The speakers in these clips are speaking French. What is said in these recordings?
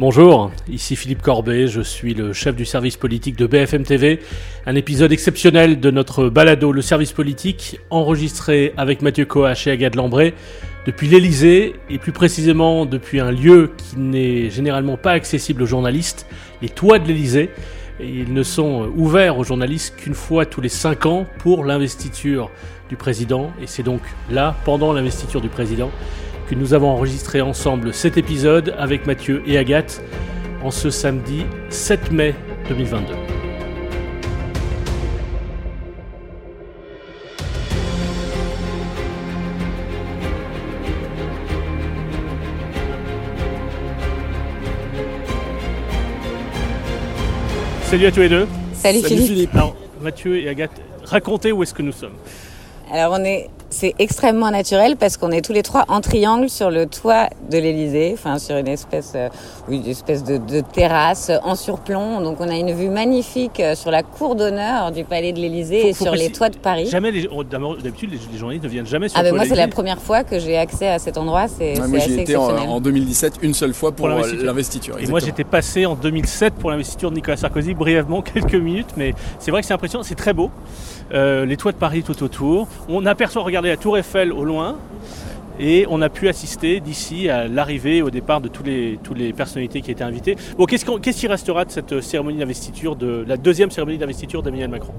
Bonjour, ici Philippe Corbet, je suis le chef du service politique de BFM TV. Un épisode exceptionnel de notre balado Le service politique, enregistré avec Mathieu Coach et Agathe Lambré depuis l'Elysée, et plus précisément depuis un lieu qui n'est généralement pas accessible aux journalistes, les toits de l'Elysée. Ils ne sont ouverts aux journalistes qu'une fois tous les cinq ans pour l'investiture du président, et c'est donc là, pendant l'investiture du président, que nous avons enregistré ensemble cet épisode avec Mathieu et Agathe en ce samedi 7 mai 2022. Salut à tous les deux. Salut, Philippe. Alors, Mathieu et Agathe, racontez où est-ce que nous sommes. Alors on est, c'est extrêmement naturel parce qu'on est tous les trois en triangle sur le toit de l'Elysée, enfin sur une espèce, euh, une espèce de, de terrasse en surplomb. Donc on a une vue magnifique euh, sur la cour d'honneur du palais de l'Elysée et sur les toits de Paris. Jamais les, oh, d'habitude, les, les journalistes ne viennent jamais sur Ah ben moi c'est la première fois que j'ai accès à cet endroit, c'est Ouais, c'est moi j'y étais en, exceptionnel. en 2017 une seule fois pour, Pour euh, l'investiture. Et moi j'étais passé en 2007 pour l'investiture de Nicolas Sarkozy, brièvement, quelques minutes, mais c'est vrai que c'est impressionnant, c'est très beau. Euh, les toits de Paris tout autour. On aperçoit, regardez la tour Eiffel au loin, et on a pu assister d'ici à l'arrivée, au départ de tous les, toutes les personnalités qui étaient invitées. Bon, qu'est-ce qu'on- qu'est-ce qui restera de cette cérémonie d'investiture, de la deuxième cérémonie d'investiture d'Emmanuel Macron?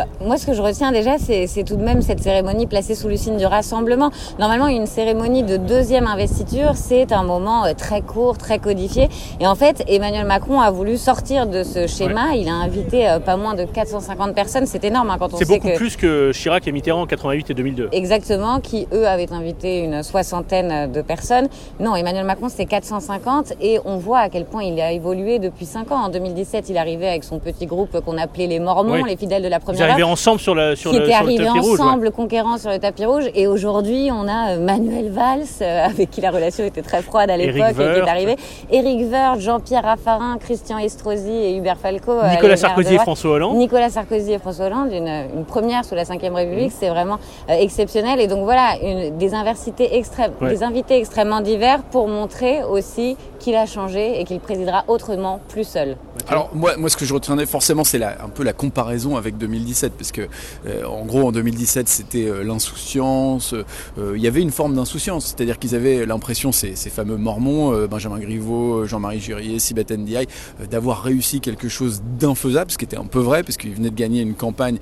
Bah, moi, ce que je retiens déjà, c'est c'est tout de même cette cérémonie placée sous le signe du rassemblement. Normalement, une cérémonie de deuxième investiture, c'est un moment euh, très court, très codifié. Et en fait, Emmanuel Macron a voulu sortir de ce schéma. Il a invité euh, pas moins de 450 personnes. C'est énorme hein, quand on C'est sait beaucoup que... plus que Chirac et Mitterrand en 88 et 2002. Exactement, qui eux avaient invité une soixantaine de personnes. Non, Emmanuel Macron, c'est 450 et on voit à quel point il a évolué depuis 5 ans. En 2017, il arrivait avec son petit groupe qu'on appelait les Mormons, les fidèles de la première heure ensemble sur, la, sur qui le, étaient sur le arrivés tapis rouge. ouais. ensemble, conquérants sur le tapis rouge. Et aujourd'hui, on a euh, Manuel Valls, euh, avec qui la relation était très froide à l'époque, qui est arrivé. Éric Woerth, Jean-Pierre Raffarin, Christian Estrosi et Hubert Falco. euh, Nicolas Sarkozy et. François Hollande. Nicolas Sarkozy et François Hollande, une, une première sous la Ve République, c'est vraiment euh, exceptionnel. Et donc voilà, une, des, inversités extrêmes, Ouais. des invités extrêmement divers pour montrer aussi qu'il a changé et qu'il présidera autrement, plus seul. Alors moi, moi ce que je retiendrai forcément c'est un peu la comparaison avec 2017 parce que euh, en gros en 2017 c'était euh, l'insouciance, euh, il y avait une forme d'insouciance, c'est-à-dire qu'ils avaient l'impression ces, ces fameux mormons, Benjamin Griveaux, Jean-Marie Jurier, Sibeth Ndiaye, d'avoir réussi quelque chose d'infaisable, ce qui était un peu vrai parce qu'ils venaient de gagner une campagne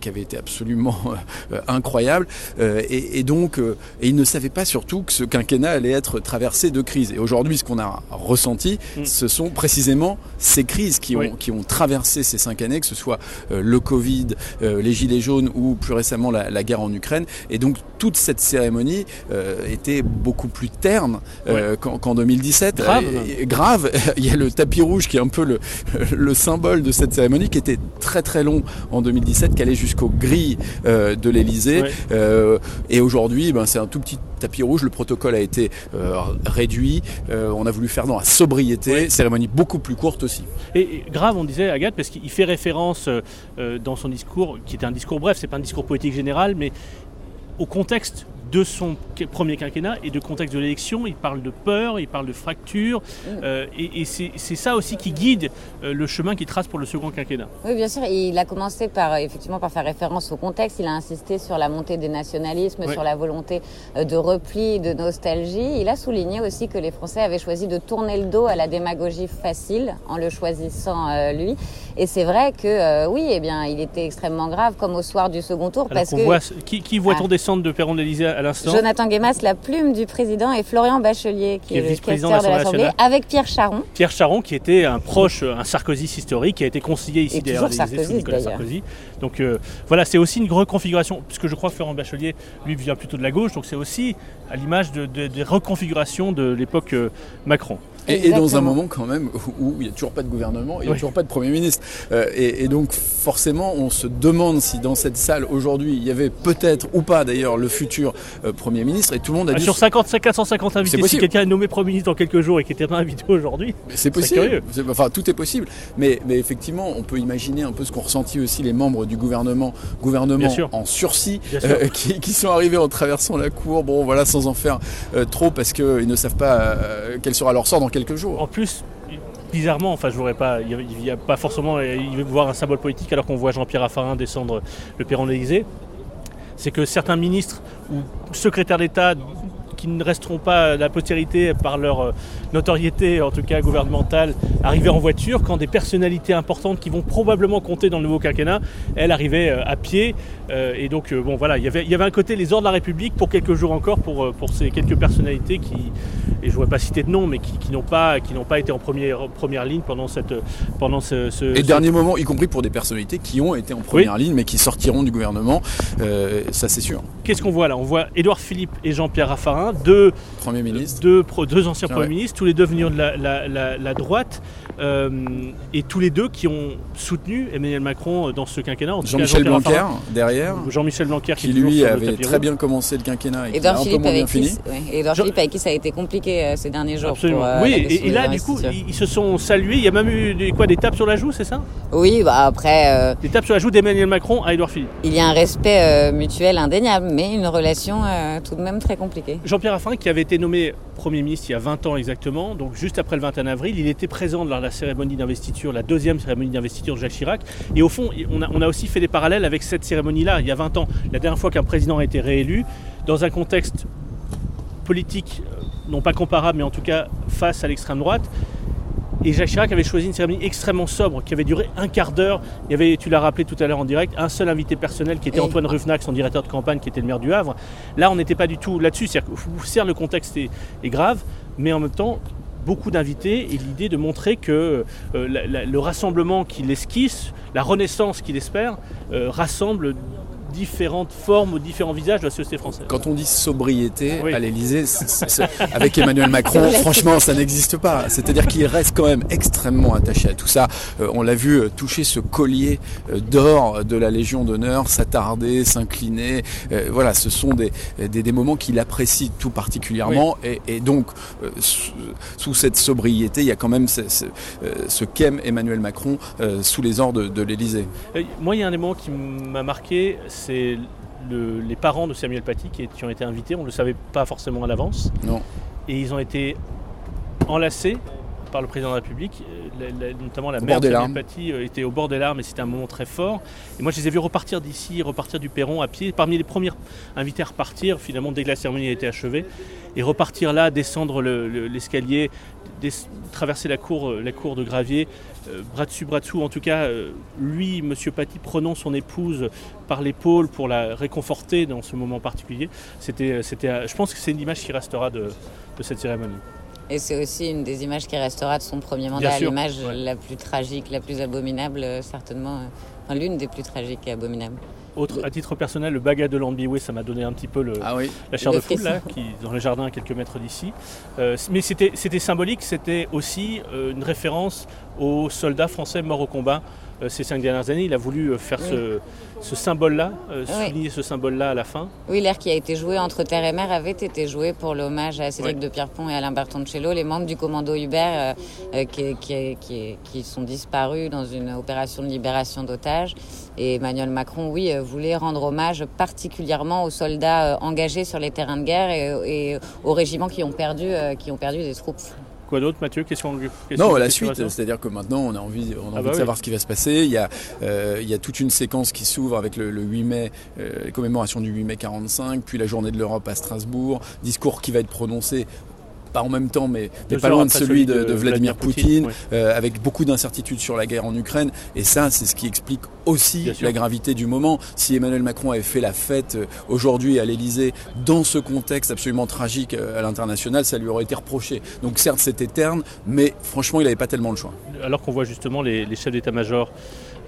qui avait été absolument incroyable et, et donc et ils ne savaient pas surtout que ce quinquennat allait être traversé de crises. Et aujourd'hui ce qu'on a ressenti, Mm. ce sont précisément ces crises qui ont, Oui. qui ont traversé ces cinq années, que ce soit le Covid, euh, les Gilets jaunes ou plus récemment la, la guerre en Ukraine. Et donc toute cette cérémonie euh, était beaucoup plus terne euh, qu'en qu'en 2017. Grave, grave. Il y a le tapis rouge qui est un peu le, le symbole de cette cérémonie, qui était très très long en 2017, qui allait jusqu'aux grilles de l'Elysée. Ouais. Et aujourd'hui, ben, c'est un tout petit tapis rouge. Le protocole a été euh, réduit. Euh, on a voulu faire dans la sobriété. Cérémonie beaucoup plus courte aussi. Et, et grave, on disait Agathe, parce qu'il fait référence euh, dans son discours, qui était un discours bref, c'est pas un discours politique général, mais au contexte de son premier quinquennat et de contexte de l'élection. Il parle de peur, il parle de fracture, euh, et, et c'est ça aussi qui guide euh, le chemin qu'il trace pour le second quinquennat. Oui, bien sûr. Il a commencé par euh, effectivement par faire référence au contexte. Il a insisté sur la montée des nationalismes, sur la volonté de repli, de nostalgie. Il a souligné aussi que les Français avaient choisi de tourner le dos à la démagogie facile en le choisissant euh, lui. Et c'est vrai que oui, eh bien, il était extrêmement grave, comme au soir du second tour, Alors parce que voit, qui, qui voit-on Ah. descendre de Perron de l'Élysée à l'instant. Jonathan Guémas, la plume du président, et Florian Bachelier, qui, Qui est est, vice-président de l'Assemblée avec Pierre Charon. Pierre Charon, qui était un proche, un Sarkozy historique, qui a été conseiller ici sous Sarkozy, Nicolas. Sarkozy. Donc euh, voilà, c'est aussi une reconfiguration, puisque je crois que Florent Bachelier, lui, vient plutôt de la gauche, donc c'est aussi à l'image de, de- des reconfigurations de l'époque euh, Macron. Et, et dans un moment quand même où- il n'y a toujours pas de gouvernement, il n'y a Oui. toujours pas de Premier ministre. Euh, et, et donc forcément, on se demande si dans cette salle aujourd'hui, il y avait peut-être ou pas d'ailleurs le futur euh, Premier ministre. Et tout le monde a Ah, dit sur 50, 450 invités, si quelqu'un est nommé Premier ministre dans quelques jours et qui n'était pas invité aujourd'hui, C'est possible. Enfin, tout est possible. Mais, mais effectivement, on peut imaginer un peu ce qu'ont ressenti aussi les membres du gouvernement, gouvernement en sursis, euh, qui, qui sont arrivés en traversant la cour. Bon, voilà, sans en faire euh, trop, parce qu'ils ne savent pas euh, quel sera leur sort dans En plus, bizarrement, enfin, je voudrais pas, il n'y a, pas forcément, il veut voir un symbole politique alors qu'on voit Jean-Pierre Raffarin descendre le perron de l'Élysée. C'est que certains ministres ou secrétaires d'État qui ne resteront pas à la postérité par leur euh, notoriété, en tout cas gouvernementale, arriver en voiture, quand des personnalités importantes qui vont probablement compter dans le nouveau quinquennat, elles arrivaient euh, à pied. Euh, et donc, euh, bon, voilà, il y avait- il y avait un côté les ordres de la République pour quelques jours encore, pour, euh, pour ces quelques personnalités qui, et je ne voudrais pas citer de nom, mais qui, qui n'ont pas, qui pas été en première, première ligne pendant, cette, pendant ce, ce- Et ce- dernier moment, y compris pour des personnalités qui ont été en première ligne, mais qui sortiront du gouvernement, euh, ça c'est sûr. Qu'est-ce qu'on voit là? On voit Édouard Philippe et Jean-Pierre Raffarin, deux, Premier ministre. deux, anciens Ah premiers ouais. ministres, tous les deux venus de la, la- la- la droite, euh, et tous les deux qui ont soutenu Emmanuel Macron dans ce quinquennat. Jean-Michel Blanquer, Raffarin, derrière, Jean-Michel Blanquer qui, lui avait très bien commencé le quinquennat et qui a Edouard un peu Philippe, moins bien avec qui, fini. ouais, Edouard Jean- Philippe, avec qui ça a été compliqué euh, ces derniers jours. Absolument. pour, euh, oui, et, et des là, du coup, ils, ils se sont salués. Il y a même eu des, quoi, des tapes sur la joue, c'est ça? Oui, bah après, euh, Des tapes sur la joue d'Emmanuel Macron à Édouard Philippe. il y a un respect euh, mutuel indéniable, mais une relation euh, tout de même très compliquée. Jean-Pierre Raffarin, qui avait été nommé Premier ministre il y a 20 ans exactement, donc juste après le 21 avril, il était présent lors de la cérémonie d'investiture, la deuxième cérémonie d'investiture de Jacques Chirac. Et au fond, on a, on a aussi fait des parallèles avec cette cérémonie-là, il y a 20 ans, la dernière fois qu'un président a été réélu, dans un contexte politique, euh, non pas comparable, mais en tout cas face à l'extrême droite. Et Jacques Chirac avait choisi une cérémonie extrêmement sobre, qui avait duré un quart d'heure. Il y avait, tu l'as rappelé tout à l'heure en direct, un seul invité personnel qui était Antoine Rufnac, son directeur de campagne, qui était le maire du Havre. Là, on n'était pas du tout là-dessus. C'est-à-dire le contexte est, est grave, mais en même temps, beaucoup d'invités et l'idée de montrer que euh, la- la- le rassemblement qu'il esquisse, la renaissance qu'il espère, euh, rassemble différentes formes ou différents visages de la société française. Quand on dit sobriété Oui. à l'Elysée, avec Emmanuel Macron, franchement, ça n'existe pas. C'est-à-dire qu'il reste quand même extrêmement attaché à tout ça. Euh, on l'a vu euh, toucher ce collier euh, d'or de la Légion d'honneur, s'attarder, s'incliner. Euh, voilà, ce sont des, des, des moments qu'il apprécie tout particulièrement. Et, et donc, euh, sous, sous cette sobriété, il y a quand même ce, ce, euh, ce qu'aime Emmanuel Macron euh, sous les ordres de, de l'Elysée. Euh, Moi, il y a un élément qui m'a marqué, c'est le- les parents de Samuel Paty qui, qui ont été invités. On ne le savait pas forcément à l'avance. Non. Et ils ont été enlacés par le président de la République. Euh, la- la- notamment la Au mère de Samuel. Paty euh, était au bord des larmes et c'était un moment très fort. Et moi, je les ai vus repartir d'ici, repartir du perron à pied. Parmi les premiers invités à repartir, finalement, dès que la cérémonie a été achevée. Et repartir là, descendre le- le- l'escalier, des- traverser la cour, euh, la cour de gravier, euh, bras dessus, bras dessous. En tout cas, euh, lui, Monsieur Paty, prenant son épouse par l'épaule pour la réconforter dans ce moment particulier. C'était, c'était, je pense que c'est une image qui restera de, de cette cérémonie. Et c'est aussi une des images qui restera de son premier mandat, l'image ouais. la plus tragique, la plus abominable, certainement. Enfin, l'une des plus tragiques et abominables. Autre, à titre personnel, le bagat de Landbiway, ça m'a donné un petit peu le, Ah oui. la chair de frisson. là, qui dans le jardin à quelques mètres d'ici. Euh, mais c'était, c'était symbolique, c'était aussi euh, une référence aux soldats français morts au combat ces cinq dernières années. Il a voulu euh, faire ce, ce symbole-là, euh, Oui. souligner ce symbole-là à la fin. Oui, l'air qui a été joué entre terre et mer avait été joué pour l'hommage à Cédric de Pierrepont et Alain Bertoncello, les membres du commando Hubert euh, euh, qui, qui- qui- qui sont disparus dans une opération de libération d'otages. Et Emmanuel Macron, oui, euh, voulait rendre hommage particulièrement aux soldats euh, engagés sur les terrains de guerre et, et aux régiments qui ont perdu, euh, qui ont perdu des troupes. Quoi d'autre, Mathieu Qu'est-ce qu'on qu'est-ce Non, qu'on- la suite, c'est-à-dire que maintenant on a envie, on a Ah envie bah de oui. savoir ce qui va se passer. Il y a, euh, il y a toute une séquence qui s'ouvre avec le, le 8 mai, euh, les commémorations du 8 mai 45, puis la journée de l'Europe à Strasbourg, discours qui va être prononcé pas en même temps, mais, pas loin de celui de, Vladimir, Poutine, euh, avec beaucoup d'incertitudes sur la guerre en Ukraine. Et ça, c'est ce qui explique aussi la gravité du moment. Si Emmanuel Macron avait fait la fête euh, aujourd'hui à l'Elysée dans ce contexte absolument tragique euh, à l'international, ça lui aurait été reproché. Donc certes, c'était terne, mais franchement, il n'avait pas tellement le choix. Alors qu'on voit justement les, les chefs d'état-major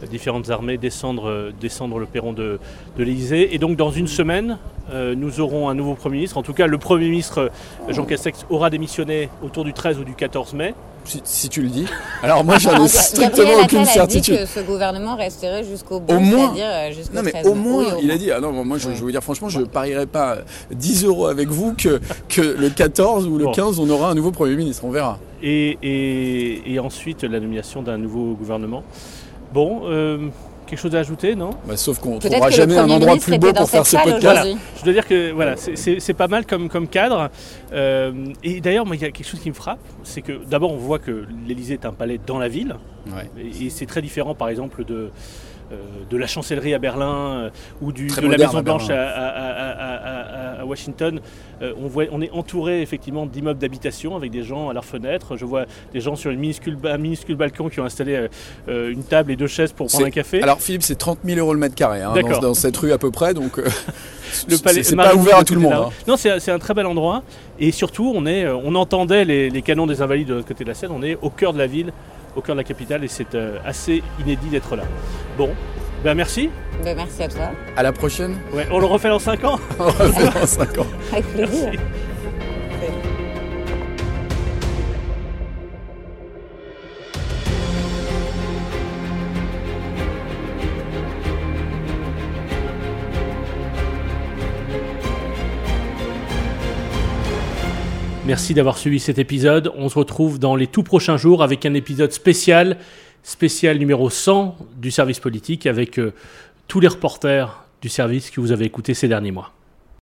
différentes armées descendre, euh, descendre le perron de, de l'Elysée. Et donc dans une semaine, euh, nous aurons un nouveau Premier ministre. En tout cas, le Premier ministre euh, Jean Castex aura démissionné autour du 13 ou du 14 mai. Si, tu le dis. Alors moi j'en ai strictement aucune certitude. A dit que ce gouvernement resterait jusqu'au bout, au moins, non mais au moins, il a dit. Ah non, moi je, je veux dire franchement, je parierais pas 10 euros avec vous que, que le 14 ou le 15 on aura un nouveau Premier ministre. On verra. Et, et, et ensuite la nomination d'un nouveau gouvernement. Bon, euh, quelque chose à ajouter, non? Bah, Sauf qu'on ne trouvera jamais un endroit plus beau pour faire ce podcast. Je dois dire que voilà, c'est pas mal comme, comme cadre. Euh, et d'ailleurs, il y a quelque chose qui me frappe, c'est que d'abord on voit que l'Elysée est un palais dans la ville. Et, c'est très différent, par exemple, de, euh, de la chancellerie à Berlin ou du, de la Maison Blanche à, Washington. on, voit, on est entouré effectivement d'immeubles d'habitation avec des gens à leurs fenêtres. Je vois des gens sur une minuscule, un minuscule balcon qui ont installé euh, une table et deux chaises pour prendre un café. Alors Philippe, c'est 30 000 euros le mètre carré hein, dans, cette rue à peu près, donc le palais, c'est pas ouvert à tout le monde. Hein. Non, c'est un très bel endroit et surtout on est, on entendait les, les canons des Invalides de l'autre côté de la Seine. On est au cœur de la ville au cœur de la capitale et c'est euh, assez inédit d'être là. Bon, ben merci. Ben merci à toi. À la prochaine. Ouais, on le refait dans 5 ans. on le refait dans 5 ans. Avec plaisir. Merci d'avoir suivi cet épisode. On se retrouve dans les tout prochains jours avec un épisode spécial, spécial numéro 100 du service politique avec euh, tous les reporters du service que vous avez écoutés ces derniers mois.